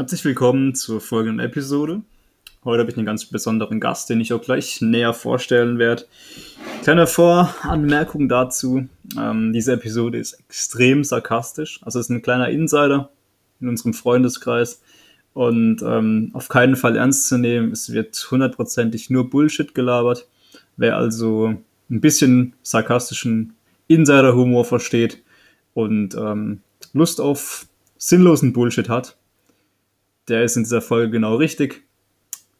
Herzlich willkommen zur folgenden Episode. Heute habe ich einen ganz besonderen Gast, den ich auch gleich näher vorstellen werde. Kleine Voranmerkung dazu. Ähm, diese Episode ist extrem sarkastisch. Also es ist ein kleiner Insider in unserem Freundeskreis und ähm, auf keinen Fall ernst zu nehmen. Es wird hundertprozentig nur Bullshit gelabert. Wer also ein bisschen sarkastischen Insider-Humor versteht und ähm, Lust auf sinnlosen Bullshit hat, der ist in dieser Folge genau richtig.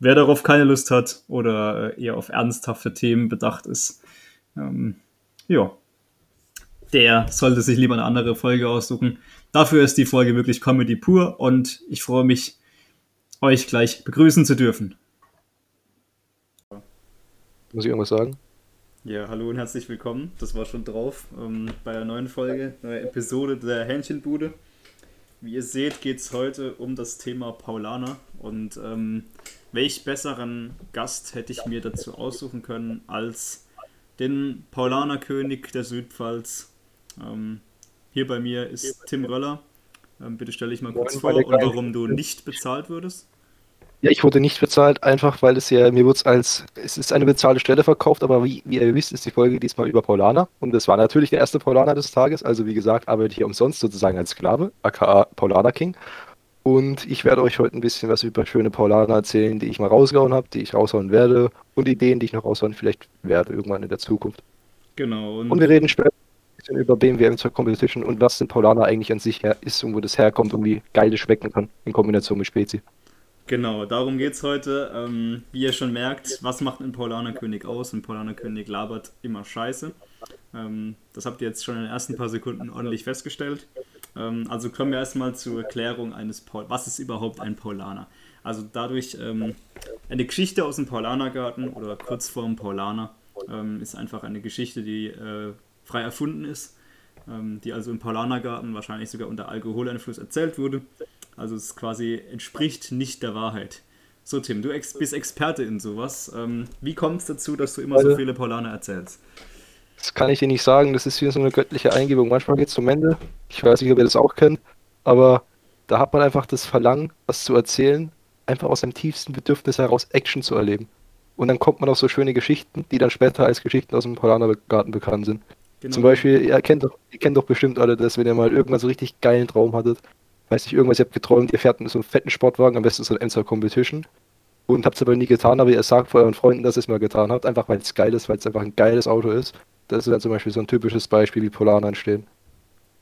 Wer darauf keine Lust hat oder eher auf ernsthafte Themen bedacht ist, ähm, ja, der sollte sich lieber eine andere Folge aussuchen. Dafür ist die Folge wirklich Comedy pur und ich freue mich, euch gleich begrüßen zu dürfen. Muss ich irgendwas sagen? Ja, hallo und herzlich willkommen. Das war schon drauf ähm, bei der neuen Folge, neue Episode der Hähnchenbude. Wie ihr seht, geht es heute um das Thema Paulaner. Und ähm, welch besseren Gast hätte ich mir dazu aussuchen können als den Paulanerkönig der Südpfalz. Ähm, hier bei mir ist Tim Röller. Ähm, bitte stelle ich mal kurz vor und warum du nicht bezahlt würdest. Ja, ich wurde nicht bezahlt, einfach weil es ja, mir wird als, es ist eine bezahlte Stelle verkauft, aber wie, wie ihr wisst, ist die Folge diesmal über Paulaner. Und das war natürlich der erste Paulaner des Tages. Also wie gesagt, arbeite ich hier umsonst sozusagen als Sklave, aka Paulaner King. Und ich werde euch heute ein bisschen was über schöne Paulaner erzählen, die ich mal rausgehauen habe, die ich raushauen werde und Ideen, die ich noch raushauen vielleicht werde irgendwann in der Zukunft. Genau. Und, und wir reden später ein bisschen über BMW M2 Competition und was den Paulaner eigentlich an sich her ist und wo das herkommt und wie geil das schmecken kann in Kombination mit Spezi. Genau, darum geht es heute. Ähm, wie ihr schon merkt, was macht ein Paulanerkönig aus? Ein Paulanerkönig labert immer Scheiße. Ähm, das habt ihr jetzt schon in den ersten paar Sekunden ordentlich festgestellt. Ähm, also kommen wir erstmal zur Erklärung eines Paul. Was ist überhaupt ein Paulaner? Also dadurch ähm, eine Geschichte aus dem Paulanergarten oder kurz vorm Paulaner ähm, ist einfach eine Geschichte, die äh, frei erfunden ist, die also im Paulanergarten wahrscheinlich sogar unter Alkoholeinfluss erzählt wurde also es quasi entspricht nicht der Wahrheit. So, Tim, du ex bist Experte in sowas. Ähm, wie kommt es dazu, dass du immer also, so viele Paulaner erzählst? Das kann ich dir nicht sagen. Das ist wie so eine göttliche Eingebung. Manchmal geht es zum Ende. Ich weiß nicht, ob ihr das auch kennt. Aber da hat man einfach das Verlangen, was zu erzählen, einfach aus dem tiefsten Bedürfnis heraus Action zu erleben. Und dann kommt man auf so schöne Geschichten, die dann später als Geschichten aus dem Paulanergarten bekannt sind. Genau. Zum Beispiel, ihr kennt, doch, ihr kennt doch bestimmt alle das, wenn ihr mal irgendwann so richtig geilen Traum hattet weiß nicht, irgendwas, ihr habt geträumt, ihr fährt mit so einem fetten Sportwagen, am besten so ein Enzer Competition. Und habt es aber nie getan, aber ihr sagt vor euren Freunden, dass ihr es mal getan habt, einfach weil es geil ist, weil es einfach ein geiles Auto ist. Das ist dann zum Beispiel so ein typisches Beispiel, wie Polar entstehen.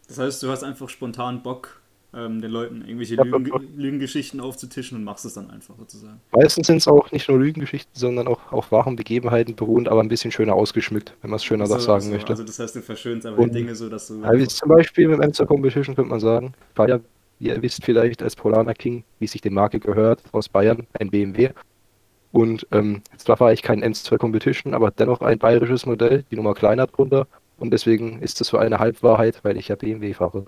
Das heißt, du hast einfach spontan Bock, ähm, den Leuten irgendwelche ja, Lügen, Lügengeschichten aufzutischen und machst es dann einfach sozusagen. Meistens sind es auch nicht nur Lügengeschichten, sondern auch auf wahren Begebenheiten beruhend, aber ein bisschen schöner ausgeschmückt, wenn man es schöner also, sagen also, möchte. Also das heißt, du verschönst einfach und, die Dinge so, dass du... Ja, wie zum Beispiel mit dem Enzer Competition könnte man sagen, war ja wie ihr wisst vielleicht als Polaner King, wie sich die Marke gehört, aus Bayern, ein BMW. Und ähm, zwar fahre ich kein M2 Competition, aber dennoch ein bayerisches Modell, die Nummer kleiner drunter. Und deswegen ist das so eine Halbwahrheit, weil ich ja BMW fahre.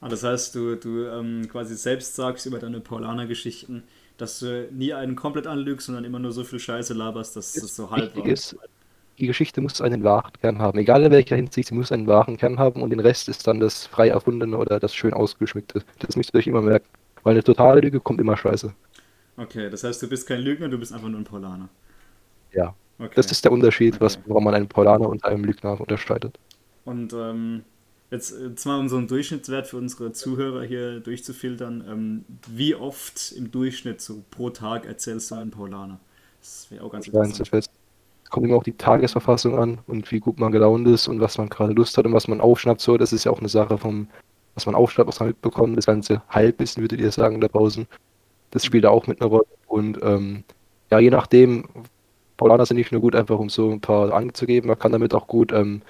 Ah, das heißt, du, du ähm, quasi selbst sagst über deine Paulaner-Geschichten, dass du nie einen komplett anlügst, sondern immer nur so viel Scheiße laberst, dass es so halb war. Ist, die Geschichte muss einen wahren Kern haben. Egal in welcher Hinsicht, sie muss einen wahren Kern haben und den Rest ist dann das frei erfundene oder das schön ausgeschmückte. Das müsst ihr euch immer merken. Weil eine totale Lüge kommt immer scheiße. Okay, das heißt, du bist kein Lügner, du bist einfach nur ein Polaner. Ja. Okay. Das ist der Unterschied, okay. was, warum man einen Polaner und einen Lügner unterscheidet. Und ähm, jetzt zwar um so einen Durchschnittswert für unsere Zuhörer hier durchzufiltern, ähm, wie oft im Durchschnitt so pro Tag erzählst du einen Polaner? Das wäre auch ganz interessant kommt immer auch die Tagesverfassung an und wie gut man gelaunt ist und was man gerade Lust hat und was man aufschnappt. So, das ist ja auch eine Sache vom, was man aufschnappt, was man mitbekommt. Das ganze Halbwissen, würdet ihr sagen, da draußen. Das spielt da auch mit einer Rolle. Und ähm, ja, je nachdem, Paulaner sind nicht nur gut, einfach um so ein paar anzugeben, man kann damit auch gut, ähm,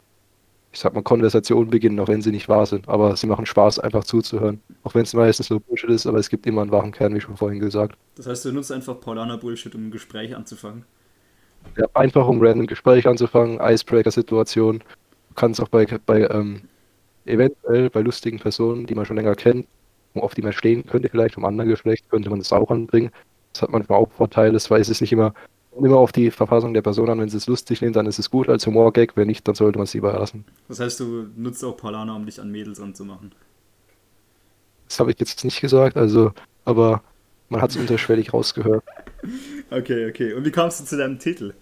ich sag mal, Konversationen beginnen, auch wenn sie nicht wahr sind. Aber sie machen Spaß, einfach zuzuhören. Auch wenn es meistens nur Bullshit ist, aber es gibt immer einen wahren Kern, wie schon vorhin gesagt. Das heißt, du nutzt einfach Paulaner Bullshit, um ein Gespräch anzufangen? Ja, einfach um random Gespräch anzufangen, Icebreaker-Situation. Du kannst auch bei, bei ähm, eventuell bei lustigen Personen, die man schon länger kennt, auf die man stehen könnte, vielleicht vom anderen Geschlecht, könnte man das auch anbringen. Das hat manchmal auch Vorteile, das weiß es nicht immer, immer auf die Verfassung der Person an. Wenn sie es lustig nimmt, dann ist es gut als Humorgag, wenn nicht, dann sollte man es lieber lassen. Das heißt, du nutzt auch Paulana, um dich an Mädels anzumachen? Das habe ich jetzt nicht gesagt, also aber man hat es unterschwellig rausgehört. Okay, okay. Und wie kamst du zu deinem Titel?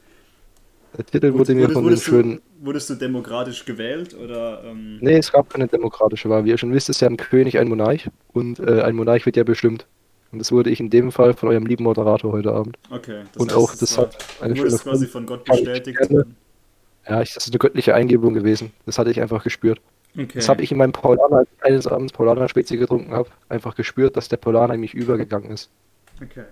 Der Titel wurde mir von dem wurdest, schönen. wurdest du demokratisch gewählt oder? Ähm, Nee, es gab keine demokratische Wahl. Wie ihr schon wisst, ist ja ein König ein Monarch und äh, ein Monarch wird ja bestimmt. Und das wurde ich in dem Fall von eurem lieben Moderator heute Abend. Okay. und auch das hat eine wurdest schöne quasi von Gott bestätigt. Ja, ich, das ist eine göttliche Eingebung gewesen. Das hatte ich einfach gespürt. Okay. Das habe ich in meinem Paulaner, eines Abends Paulaner Spezi getrunken habe, einfach gespürt, dass der Paulaner in mich übergegangen ist. Okay.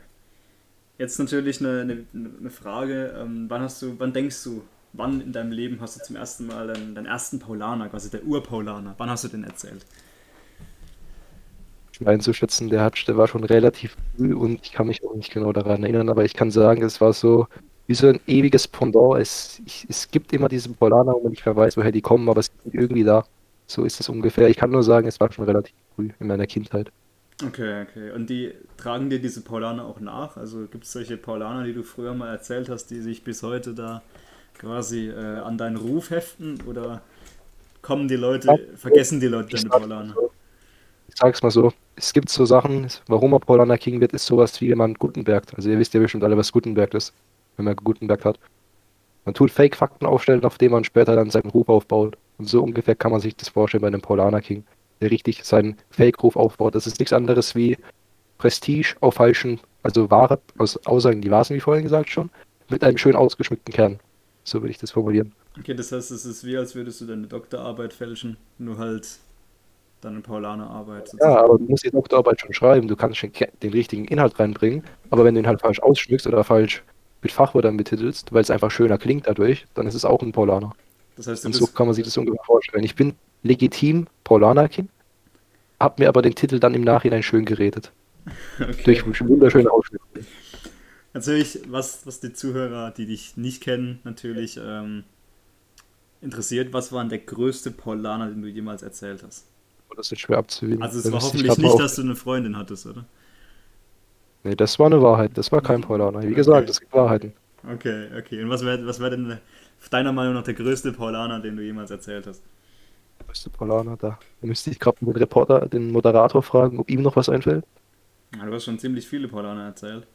Jetzt natürlich eine, eine, eine Frage. Ähm, wann hast du, wann denkst du, wann in deinem Leben hast du zum ersten Mal deinen, deinen ersten Paulaner, quasi der Urpaulaner, wann hast du den erzählt? Einzuschätzen. Der, hat, der war schon relativ früh und ich kann mich auch nicht genau daran erinnern, aber ich kann sagen, es war so wie so ein ewiges Pendant. Es, ich, es gibt immer diese man nicht mehr weiß, woher die kommen, aber es sind irgendwie da. So ist es ungefähr. Ich kann nur sagen, es war schon relativ früh in meiner Kindheit. Okay, okay. Und die tragen dir diese Paulaner auch nach? Also gibt es solche Paulaner, die du früher mal erzählt hast, die sich bis heute da quasi äh, an deinen Ruf heften? Oder kommen die Leute, vergessen die Leute Ich deine Paulaner? Ich sag's mal so, es gibt so Sachen, warum er Paulaner King wird, ist sowas wie man Gutenberg. Also ihr wisst ja bestimmt alle, was Gutenberg ist, wenn man Gutenberg hat. Man tut Fake-Fakten aufstellen, auf denen man später dann seinen Ruf aufbaut. Und so ungefähr kann man sich das vorstellen bei einem Paulaner King, der richtig seinen Fake-Ruf aufbaut. Das ist nichts anderes wie Prestige auf falschen, also wahre aus Aussagen, die wahr sind, wie vorhin gesagt schon, mit einem schön ausgeschmückten Kern. So würde ich das formulieren. Okay, das heißt, es ist wie, als würdest du deine Doktorarbeit fälschen, nur halt deine Paulanerarbeit. Ja, aber du musst die Doktorarbeit schon schreiben. Du kannst schon den richtigen Inhalt reinbringen, aber wenn du ihn halt falsch ausschmückst oder falsch mit Fachwörtern betitelst, weil es einfach schöner klingt dadurch, dann ist es auch ein Paulaner. Das heißt, Und so kann man sich das ungefähr vorstellen. Ich bin legitim Paulaner-Kind, hab mir aber den Titel dann im Nachhinein schön geredet. okay. Durch wunderschöne Ausschnitte. Natürlich, was, was die Zuhörer, die dich nicht kennen, natürlich ähm, interessiert, was war denn der größte Paulaner, den du jemals erzählt hast? Das ist schwer abzuwägen. Also es war hoffentlich nicht, dass du eine Freundin hattest, oder? Nee, das war eine Wahrheit. Das war kein Paulaner. Wie gesagt, Okay. es gibt Wahrheiten. Okay, okay. Und was wäre was wär denn deiner Meinung nach der größte Paulaner, den du jemals erzählt hast? Größte Paulaner da. Müsste ich gerade den Reporter, den Moderator fragen, ob ihm noch was einfällt. Ja, du hast schon ziemlich viele Paulaner erzählt.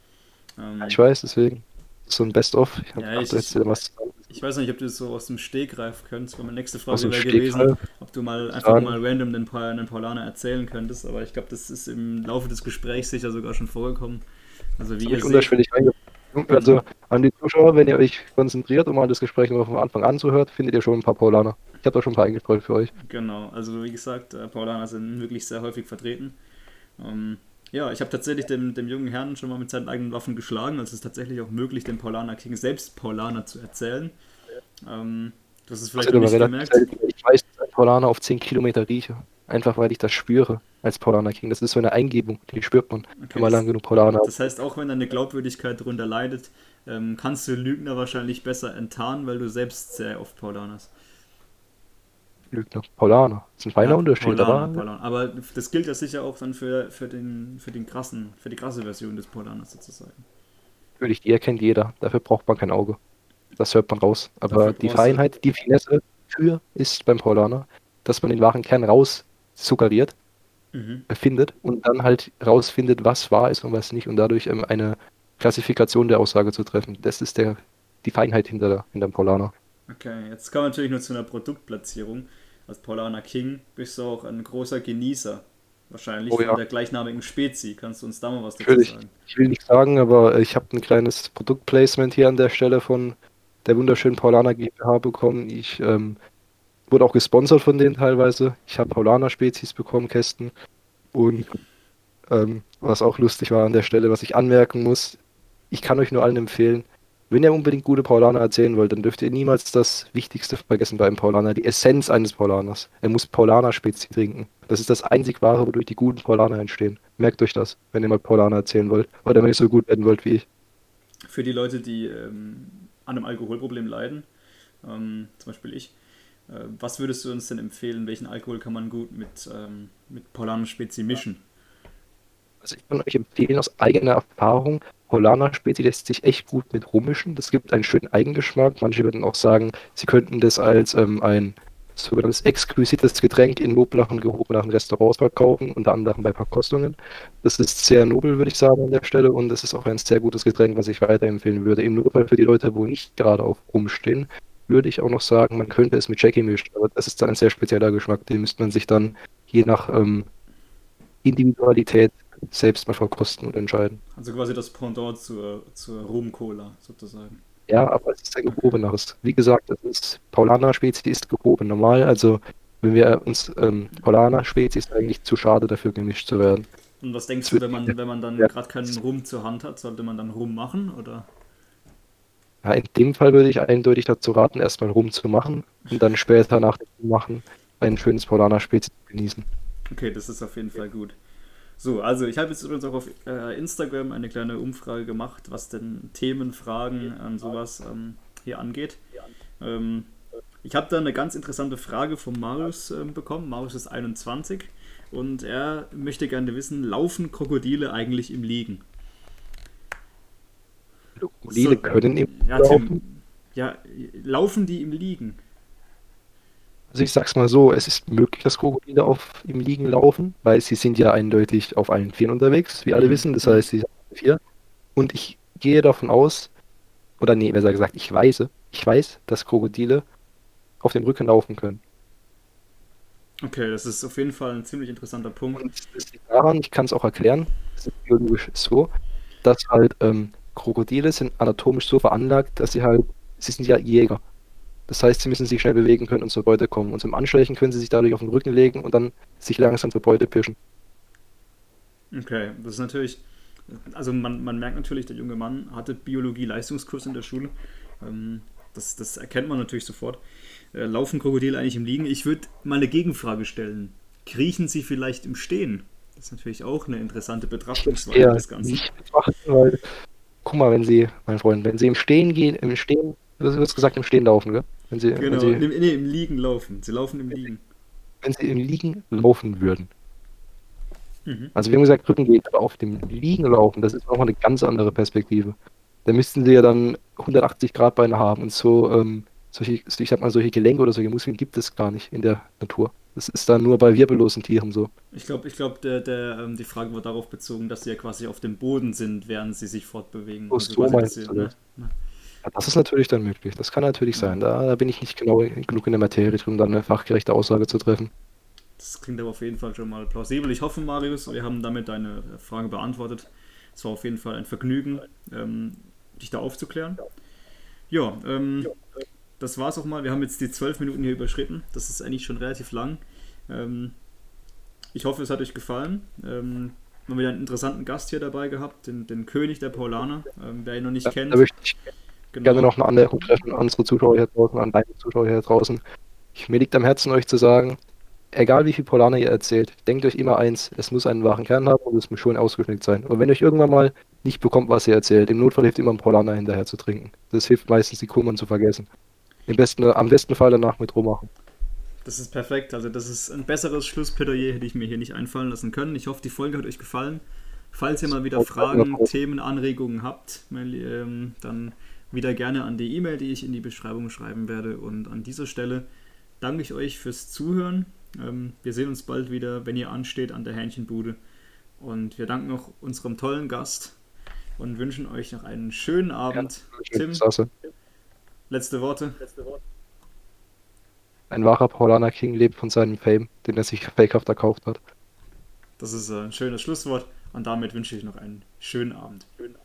Ähm, Ich weiß, deswegen. So ein Best-of. Ich hab Ja, ich- dir was zusammen- Ich weiß nicht, ob du das so aus dem Stegreif könntest. Meine nächste Frage wäre Stegreif? gewesen, ob du mal einfach Sagen. mal random den, Pa- einen Paulaner erzählen könntest. Aber ich glaube, das ist im Laufe des Gesprächs sicher sogar schon vorgekommen. Also wie Hab ihr unterschwellig. Also an die Zuschauer, wenn ihr euch konzentriert und mal das Gespräch nur von Anfang an zuhört, findet ihr schon ein paar Paulaner. Ich habe da schon ein paar eingestreut für euch. genau. Also wie gesagt, äh, Paulaner sind wirklich sehr häufig vertreten. Ähm, ja, ich habe tatsächlich dem, dem jungen Herrn schon mal mit seinen eigenen Waffen geschlagen. Also es ist tatsächlich auch möglich, den Paulaner King selbst Paulaner zu erzählen. Ähm, Das vielleicht wird noch aber nicht gemerkt. Ich weiß, dass ein Paulaner auf 10 Kilometer rieche. Einfach weil ich das spüre als Paulaner King. Das ist so eine Eingebung, die spürt man, Okay, wenn man das- lang genug Paulaner. Das heißt, auch wenn deine Glaubwürdigkeit darunter leidet, ähm, kannst du Lügner wahrscheinlich besser enttarnen, weil du selbst sehr oft Paulaner hast. Lügner. Paulaner. Das ist ein feiner Ja, Unterschied. Paulaner, aber Paulaner. Aber das gilt ja sicher auch dann für, für, den, für, den krassen, für die krasse Version des Paulaners sozusagen. natürlich, die erkennt jeder. Dafür braucht man kein Auge. Das hört man raus. Aber die Feinheit, die Finesse für ist beim Paulaner, dass man den wahren Kern raus suggeriert Mhm. findet und dann halt rausfindet, was wahr ist und was nicht und dadurch ähm, eine Klassifikation der Aussage zu treffen. Das ist der, die Feinheit hinter, der, hinter dem Paulaner. Okay, jetzt kommen wir natürlich nur zu einer Produktplatzierung. Als Paulaner King bist du auch ein großer Genießer. Wahrscheinlich Oh von ja. der gleichnamigen Spezi. Kannst du uns da mal was dazu Natürlich. sagen? Ich will nicht sagen, aber ich habe ein kleines Produktplacement hier an der Stelle von der wunderschönen Paulaner GmbH bekommen. Ich ähm, wurde auch gesponsert von denen teilweise. Ich habe Paulaner-Spezies bekommen, Kästen. Und ähm, was auch lustig war an der Stelle, was ich anmerken muss, ich kann euch nur allen empfehlen, wenn ihr unbedingt gute Paulaner erzählen wollt, dann dürft ihr niemals das Wichtigste vergessen bei einem Paulaner, die Essenz eines Paulaners. Er muss Paulaner-Spezi trinken. Das ist das einzig wahre, wodurch die guten Paulaner entstehen. Merkt euch das, wenn ihr mal Paulaner erzählen wollt. Oder wenn ihr so gut werden wollt wie ich. Für die Leute, die ähm, an einem Alkoholproblem leiden, ähm, zum Beispiel ich, äh, was würdest du uns denn empfehlen? Welchen Alkohol kann man gut mit, ähm, mit Paulaner Spezi mischen? Also ich kann euch empfehlen, aus eigener Erfahrung, Paulaner Spezi lässt sich echt gut mit rummischen. Das gibt einen schönen Eigengeschmack. Manche würden auch sagen, sie könnten das als ähm, ein sogenanntes exquisites Getränk in noblachen, gehobenen Restaurants verkaufen, unter anderem bei Verkostungen. Das ist sehr nobel, würde ich sagen, an der Stelle und es ist auch ein sehr gutes Getränk, was ich weiterempfehlen würde. Im Notfall für die Leute, wo nicht gerade auf rumstehen, würde ich auch noch sagen, man könnte es mit Jackie mischen, aber das ist dann ein sehr spezieller Geschmack, den müsste man sich dann je nach ähm, Individualität selbst mal verkosten und entscheiden. Also quasi das Pendant zur, zur Rum-Cola sozusagen. Ja, aber es ist ein gehobeneres. Wie gesagt, das ist Paulaner-Spezi ist gehoben. Normal, also wenn wir uns ähm, Paulaner-Spezi ist eigentlich zu schade dafür gemischt zu werden. Und was denkst du, wenn man, wenn man dann ja. gerade keinen Rum zur Hand hat, sollte man dann Rum machen oder? Ja, in dem Fall würde ich eindeutig dazu raten, erstmal Rum zu machen und dann später nach dem Machen ein schönes Paulaner-Spezi zu genießen. Okay, das ist auf jeden Fall gut. So, also ich habe jetzt übrigens auch auf äh, Instagram eine kleine Umfrage gemacht, was denn Themen, Fragen und sowas ähm, hier angeht. Ähm, ich habe da eine ganz interessante Frage von Marius äh, bekommen. Marius ist 21 und er möchte gerne wissen, laufen Krokodile eigentlich im Liegen? Krokodile so, können im ja, Tim, ja, laufen die im Liegen? Also ich sag's mal so, es ist möglich, dass Krokodile auf im Liegen laufen, weil sie sind ja eindeutig auf allen Vieren unterwegs, wie alle mhm. wissen. Das heißt, sie sind auf vier. Und ich gehe davon aus, oder nee, besser gesagt, ich weiß, ich weiß, dass Krokodile auf dem Rücken laufen können. Okay, das ist auf jeden Fall ein ziemlich interessanter Punkt. Und das liegt daran, ich kann es auch erklären, das ist biologisch so, dass halt ähm, Krokodile sind anatomisch so veranlagt, dass sie halt, sie sind ja Jäger. Das heißt, sie müssen sich schnell bewegen können und zur Beute kommen. Und zum Anschleichen können sie sich dadurch auf den Rücken legen und dann sich langsam zur Beute pirschen. Okay, das ist natürlich. Also man, man merkt natürlich, der junge Mann hatte Biologie-Leistungskurs in der Schule. Ähm, das, das erkennt man natürlich sofort. Äh, laufen Krokodile eigentlich im Liegen? Ich würde mal eine Gegenfrage stellen. Kriechen sie vielleicht im Stehen? Das ist natürlich auch eine interessante Betrachtungsweise des Ganzen. Nicht betrachten, weil, guck mal, wenn sie, mein Freund, wenn sie im Stehen gehen, im Stehen, du hast gesagt, im Stehen laufen, gell? Wenn sie, genau, wenn sie, im, nee, im Liegen laufen. Sie laufen im Liegen. Wenn sie im Liegen laufen würden. Mhm. Also wir haben gesagt, Rücken geht, aber auf dem Liegen laufen, das ist nochmal eine ganz andere Perspektive. Da müssten sie ja dann 180 Grad Beine haben und so, ähm, solche, ich sag mal, solche Gelenke oder solche Muskeln gibt es gar nicht in der Natur. Das ist dann nur bei wirbellosen Tieren so. Ich glaube, ich glaub, der, der, ähm, die Frage war darauf bezogen, dass sie ja quasi auf dem Boden sind, während sie sich fortbewegen. Oh, also so meinst du? Ne? Das ist natürlich dann möglich. Das kann natürlich sein. Da, da bin ich nicht genau genug in der Materie drin, um dann eine fachgerechte Aussage zu treffen. Das klingt aber auf jeden Fall schon mal plausibel. Ich hoffe, Marius, wir haben damit deine Frage beantwortet. Es war auf jeden Fall ein Vergnügen, ähm, dich da aufzuklären. Ja, ähm, das war's auch mal. Wir haben jetzt die zwölf Minuten hier überschritten. Das ist eigentlich schon relativ lang. Ähm, ich hoffe, es hat euch gefallen. Ähm, haben wieder einen interessanten Gast hier dabei gehabt, den, den König der Paulaner. Ähm, wer ihn noch nicht ja, kennt. Genau. Gerne noch eine Anmerkung treffen an unsere Zuschauer hier draußen, an deine Zuschauer hier draußen. Ich, mir liegt am Herzen, euch zu sagen, egal wie viel Polaner ihr erzählt, denkt euch immer eins, es muss einen wahren Kern haben und es muss schon ausgeschnickt sein. Und wenn euch irgendwann mal nicht bekommt, was ihr erzählt, im Notfall hilft immer ein Polaner hinterher zu trinken. Das hilft meistens, die Kummern zu vergessen. Im besten, am besten Fall danach mit rummachen. Das ist perfekt. Also das ist ein besseres Schlussplädoyer, hätte ich mir hier nicht einfallen lassen können. Ich hoffe, die Folge hat euch gefallen. Falls ihr mal wieder Fragen, Themen, Anregungen habt, ähm, dann wieder gerne an die E-Mail, die ich in die Beschreibung schreiben werde. Und an dieser Stelle danke ich euch fürs Zuhören. Ähm, wir sehen uns bald wieder, wenn ihr ansteht, an der Hähnchenbude. Und wir danken auch unserem tollen Gast und wünschen euch noch einen schönen Abend. Ja, Tim, Sasse. letzte Worte. Ein wahrer Paulaner King lebt von seinem Fame, den er sich fakehaft erkauft hat. Das ist ein schönes Schlusswort und damit wünsche ich noch einen schönen Abend. Schönen Abend.